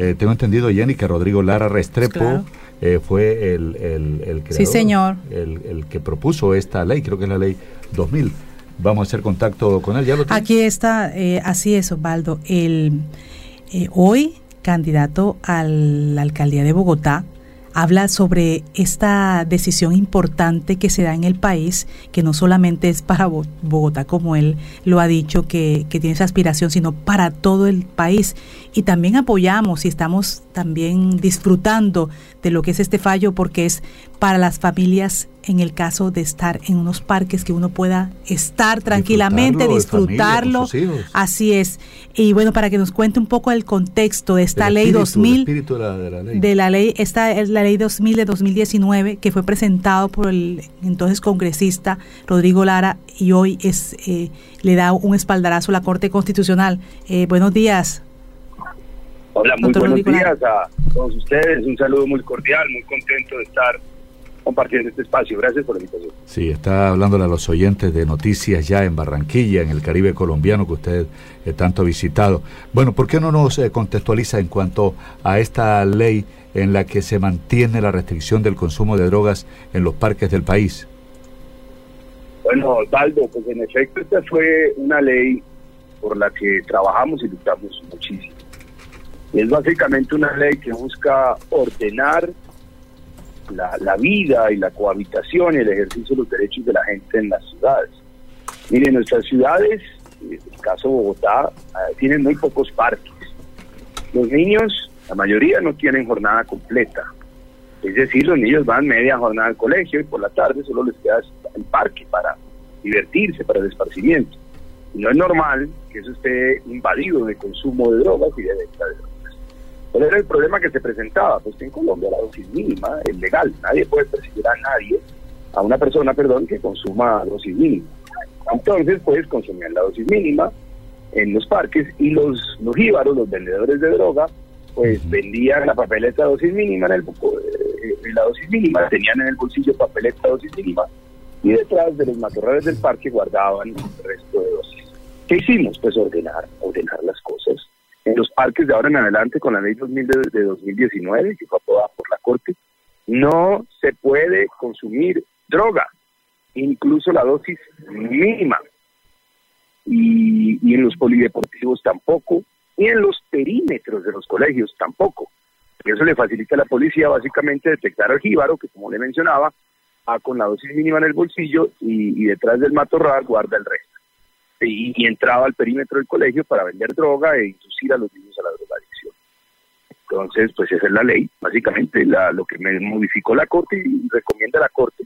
Eh, tengo entendido, Jenny, que Rodrigo Lara Restrepo eh, fue el, el, el creador, sí, señor. El, el, que propuso esta ley, creo que es la ley 2000. Vamos a hacer contacto con él. ¿Ya lo Aquí está, eh, así es, Osvaldo. El, eh, hoy, candidato a la alcaldía de Bogotá, habla sobre esta decisión importante que se da en el país, que no solamente es para Bogotá, como él lo ha dicho, que, que, tiene esa aspiración, sino para todo el país. Y también apoyamos y estamos también disfrutando de lo que es este fallo, porque es para las familias en el caso de estar en unos parques que uno pueda estar tranquilamente, disfrutarlo. Así es. Y bueno, para que nos cuente un poco el contexto de esta el ley espíritu, 2000 el espíritu de, la, de la ley. de la ley, esta es la ley 2000 de 2019 que fue presentado por el entonces congresista Rodrigo Lara y hoy es eh, le da un espaldarazo a la Corte Constitucional. Eh, buenos días. Hola, muy Doctor buenos Rodrigo días Lara. a todos ustedes. Un saludo muy cordial, muy contento de estar compartiendo este espacio. Gracias por la invitación. Sí, está hablándole a los oyentes de noticias ya en Barranquilla, en el Caribe colombiano que usted eh, tanto ha visitado. Bueno, ¿por qué no nos eh, contextualiza en cuanto a esta ley en la que se mantiene la restricción del consumo de drogas en los parques del país? Bueno, Osvaldo, pues en efecto esta fue una ley por la que trabajamos y luchamos muchísimo. Es básicamente una ley que busca ordenar la, vida y la cohabitación y el ejercicio de los derechos de la gente en las ciudades. Miren, nuestras ciudades, en el caso de Bogotá, uh, tienen muy pocos parques. Los niños, la mayoría no tienen jornada completa. Es decir, los niños van media jornada al colegio y por la tarde solo les queda el parque para divertirse, para el esparcimiento. Y no es normal que eso esté invadido de consumo de drogas y de venta de drogas. ¿Cuál era el problema que se presentaba? Pues que en Colombia la dosis mínima es legal. Nadie puede perseguir a nadie, a una persona, perdón, que consuma dosis mínima. Entonces, pues consumían la dosis mínima en los parques y los, los los vendedores de droga, pues vendían la papeleta dosis mínima en, el, en la dosis mínima, tenían en el bolsillo papeleta dosis mínima y detrás de los matorrales del parque guardaban el resto de dosis. ¿Qué hicimos? Pues ordenar, ordenar las cosas en los parques de ahora en adelante con la ley 2000 de, de 2019 que fue aprobada por la Corte, no se puede consumir droga, incluso la dosis mínima. Y, en los polideportivos tampoco, y en los perímetros de los colegios tampoco. Eso le facilita a la policía básicamente detectar al jíbaro, que como le mencionaba, va con la dosis mínima en el bolsillo y, y detrás del matorral guarda el resto y, y, entraba al perímetro del colegio para vender droga e inducir a los niños a la drogadicción. Entonces, pues esa es la ley. Básicamente la, lo que me modificó la Corte y recomienda la Corte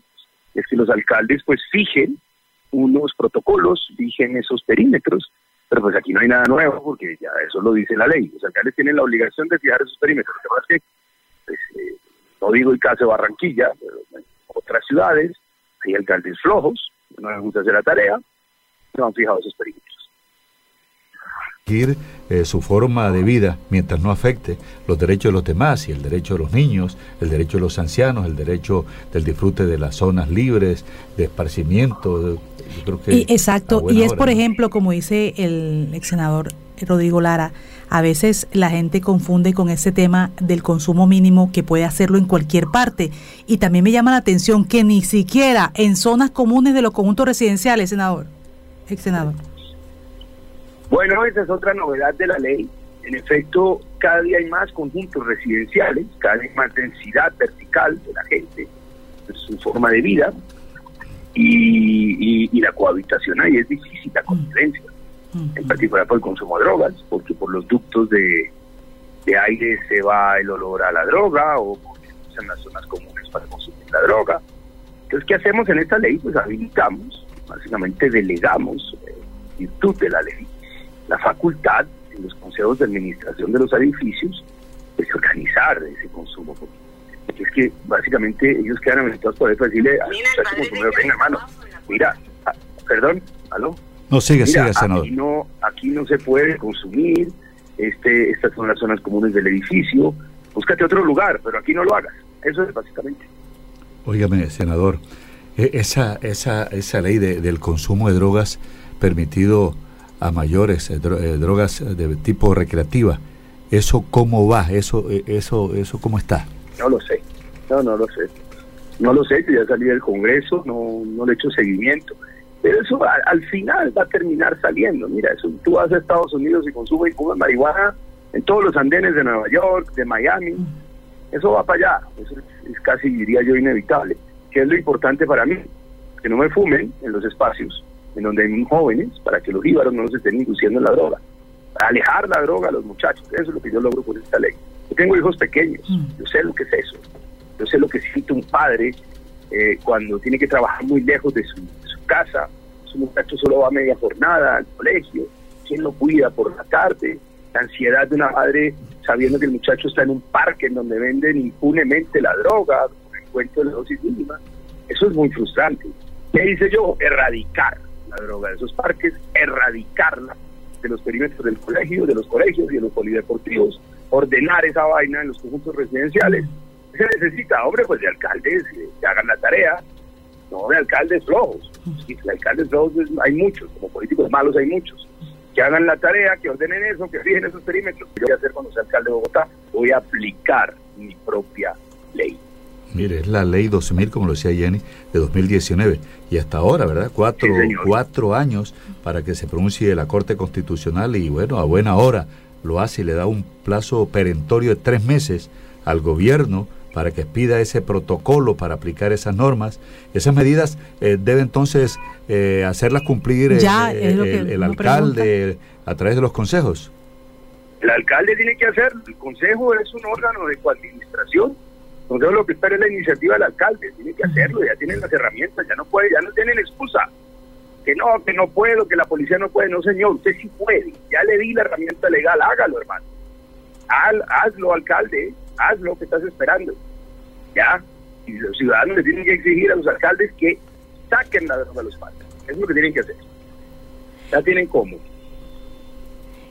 es que los alcaldes pues fijen unos protocolos, fijen esos perímetros, pero pues aquí no hay nada nuevo porque ya eso lo dice la ley. Los alcaldes tienen la obligación de fijar esos perímetros. Lo que que, pues, eh, no digo el caso de Barranquilla, pero en otras ciudades hay alcaldes flojos, no les gusta hacer la tarea, no han fijado esos perímetros. Eh, su forma de vida mientras no afecte los derechos de los demás y el derecho de los niños, el derecho de los ancianos, el derecho del disfrute de las zonas libres, de esparcimiento. Yo creo que y, exacto, y es hora, por ejemplo, como dice el ex senador Rodrigo Lara, a veces la gente confunde con ese tema del consumo mínimo que puede hacerlo en cualquier parte. Y también me llama la atención que ni siquiera en zonas comunes de los conjuntos residenciales, senador ex senador? Bueno, esa es otra novedad de la ley. En efecto, cada día hay más conjuntos residenciales, cada hay más densidad vertical de la gente, de su forma de vida, y, y, y la cohabitación ahí es difícil, la convivencia, mm. en particular por el consumo de drogas, porque por los ductos de, de aire se va el olor a la droga o porque usan las zonas comunes para consumir la droga. Entonces, ¿qué hacemos en esta ley? Pues habilitamos básicamente delegamos, eh, virtud de la ley, la facultad en los consejos de administración de los edificios de organizar ese consumo. Porque es que básicamente ellos quedan habilitados por eso decirle a los consumidores, venga hermano, mira, ah, perdón, aló. No, sigue, mira, sigue, senador. Aquí no, aquí no se puede consumir, este, estas son las zonas comunes del edificio, búscate otro lugar, pero aquí no lo hagas. Eso es básicamente. Óigame, senador, esa, esa, esa ley de, del consumo de drogas permitido a mayores, eh, eh, drogas de tipo recreativa, ¿Eso cómo va? ¿Eso, eh, eso, eso cómo está? No lo sé. No, no lo sé. No lo sé, ya salí del Congreso, no, no le he hecho seguimiento. Pero eso al final va a terminar saliendo. Mira, eso, tú vas a Estados Unidos y consumes y fumas marihuana en todos los andenes de Nueva York, de Miami. Eso va para allá. Eso es, casi, diría yo, inevitable. ¿Qué es lo importante para mí? Que no me fumen en los espacios en donde hay jóvenes, para que los íbaros no se estén induciendo en la droga. Para alejar la droga a los muchachos. Eso es lo que yo logro con esta ley. Yo tengo hijos pequeños. Yo sé lo que es eso. Yo sé lo que siente un padre eh, cuando tiene que trabajar muy lejos de su, casa, su muchacho solo va a media jornada al colegio, quién lo cuida por la tarde, la ansiedad de una madre sabiendo que el muchacho está en un parque en donde venden impunemente la droga, con el cuento de la dosis mínima, eso es muy frustrante. ¿Qué hice yo? Erradicar la droga de esos parques, erradicarla de los perímetros del colegio, de los colegios y de los polideportivos, ordenar esa vaina en los conjuntos residenciales se necesita, hombre, pues de alcaldes que hagan la tarea, no de alcaldes flojos. Y de alcaldes flojos hay muchos, como políticos malos hay muchos. Que hagan la tarea, que ordenen eso, que fijen esos perímetros. ¿Qué voy a hacer cuando sea alcalde de Bogotá? Voy a aplicar mi propia ley. Mire, es la ley 12.000, como lo decía Jenny, de 2019. Y hasta ahora, ¿verdad? Cuatro, cuatro años para que se pronuncie la Corte Constitucional y bueno, a buena hora lo hace y le da un plazo perentorio de tres meses al gobierno para que pida ese protocolo para aplicar esas normas. Esas medidas eh, debe entonces eh, hacerlas cumplir eh, el, alcalde a través de los consejos. El alcalde tiene que hacer, el consejo es un órgano de coadministración. Entonces lo que espera es la iniciativa del alcalde, tiene que hacerlo, ya tienen las herramientas, ya no puede, ya no tienen excusa. Que no, que no puedo, que la policía no puede, no señor, usted sí puede, ya le di la herramienta legal, hágalo hermano. hazlo alcalde, haz lo que estás esperando. ¿Ya? Y los ciudadanos le tienen que exigir a los alcaldes que saquen la droga de los parques. Es lo que tienen que hacer. Ya tienen cómo.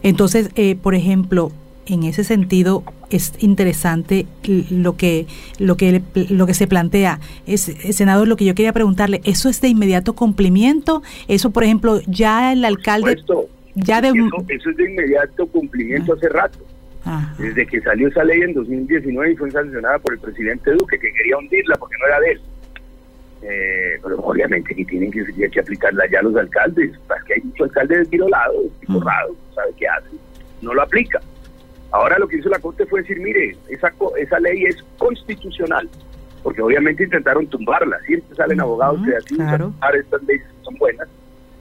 Entonces, eh, por ejemplo, en ese sentido es interesante lo que lo que lo que se plantea. Es senador lo que yo quería preguntarle eso es de inmediato cumplimiento eso por ejemplo ya el alcalde ya de eso, eso, es de inmediato cumplimiento ah. hace rato. Desde que salió esa ley en 2019 y fue sancionada por el presidente Duque, que quería hundirla porque no era de él. Eh, pero obviamente que tienen que, que aplicarla ya los alcaldes, porque hay muchos alcaldes lado espicorrados, no sabe qué hace, no lo aplica. Ahora lo que hizo la Corte fue decir, mire, esa, esa ley es constitucional, porque obviamente intentaron tumbarla, siempre salen abogados que así claro. estas leyes son buenas.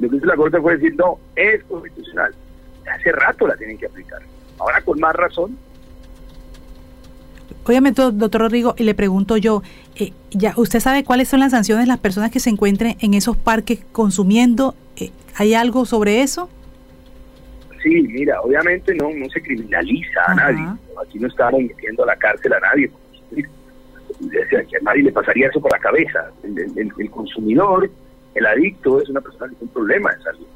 Lo que hizo la Corte fue decir, no, es constitucional. Hace rato la tienen que aplicar. Ahora con más razón. Obviamente, doctor Rodrigo, y le pregunto yo, eh, ya ¿usted sabe cuáles son las sanciones de las personas que se encuentren en esos parques consumiendo? Eh, ¿Hay algo sobre eso? Sí, mira, obviamente no, no se criminaliza a nadie. Aquí no estamos metiendo a la cárcel a nadie. A nadie le pasaría eso por la cabeza. El, consumidor, el adicto, es una persona que tiene un problema de salud.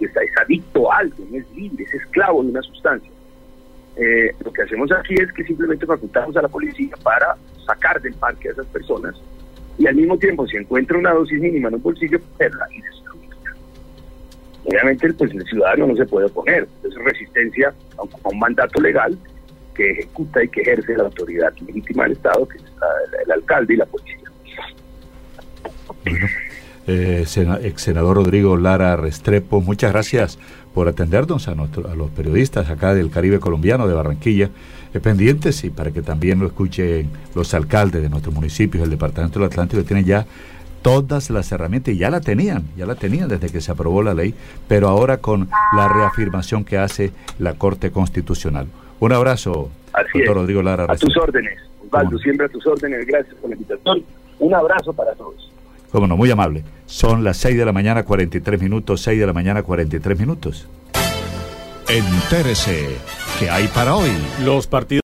Está, es adicto a algo, no es libre, es esclavo de una sustancia. Eh, lo que hacemos aquí es que simplemente facultamos a la policía para sacar del parque a esas personas y al mismo tiempo si encuentra una dosis mínima en un bolsillo, perderla y. Obviamente pues, el ciudadano no se puede oponer, es resistencia a un, mandato legal que ejecuta y que ejerce la autoridad legítima del Estado, que es el, alcalde y la policía. Eh, ex senador Rodrigo Lara Restrepo, muchas gracias por atendernos a, a los periodistas acá del Caribe colombiano de Barranquilla, eh, pendientes y para que también lo escuchen los alcaldes de nuestros municipios, el Departamento del Atlántico, que tienen ya todas las herramientas y ya la tenían, ya la tenían desde que se aprobó la ley, pero ahora con la reafirmación que hace la Corte Constitucional. Un abrazo, doctor Rodrigo Lara. A tus órdenes, Osvaldo, siempre a tus órdenes, gracias por la invitación. Un abrazo para todos. Cómo no, muy amable. Son las 6 de la mañana 43 minutos, 6 de la mañana 43 minutos. Entérese, ¿qué hay para hoy? Los partidos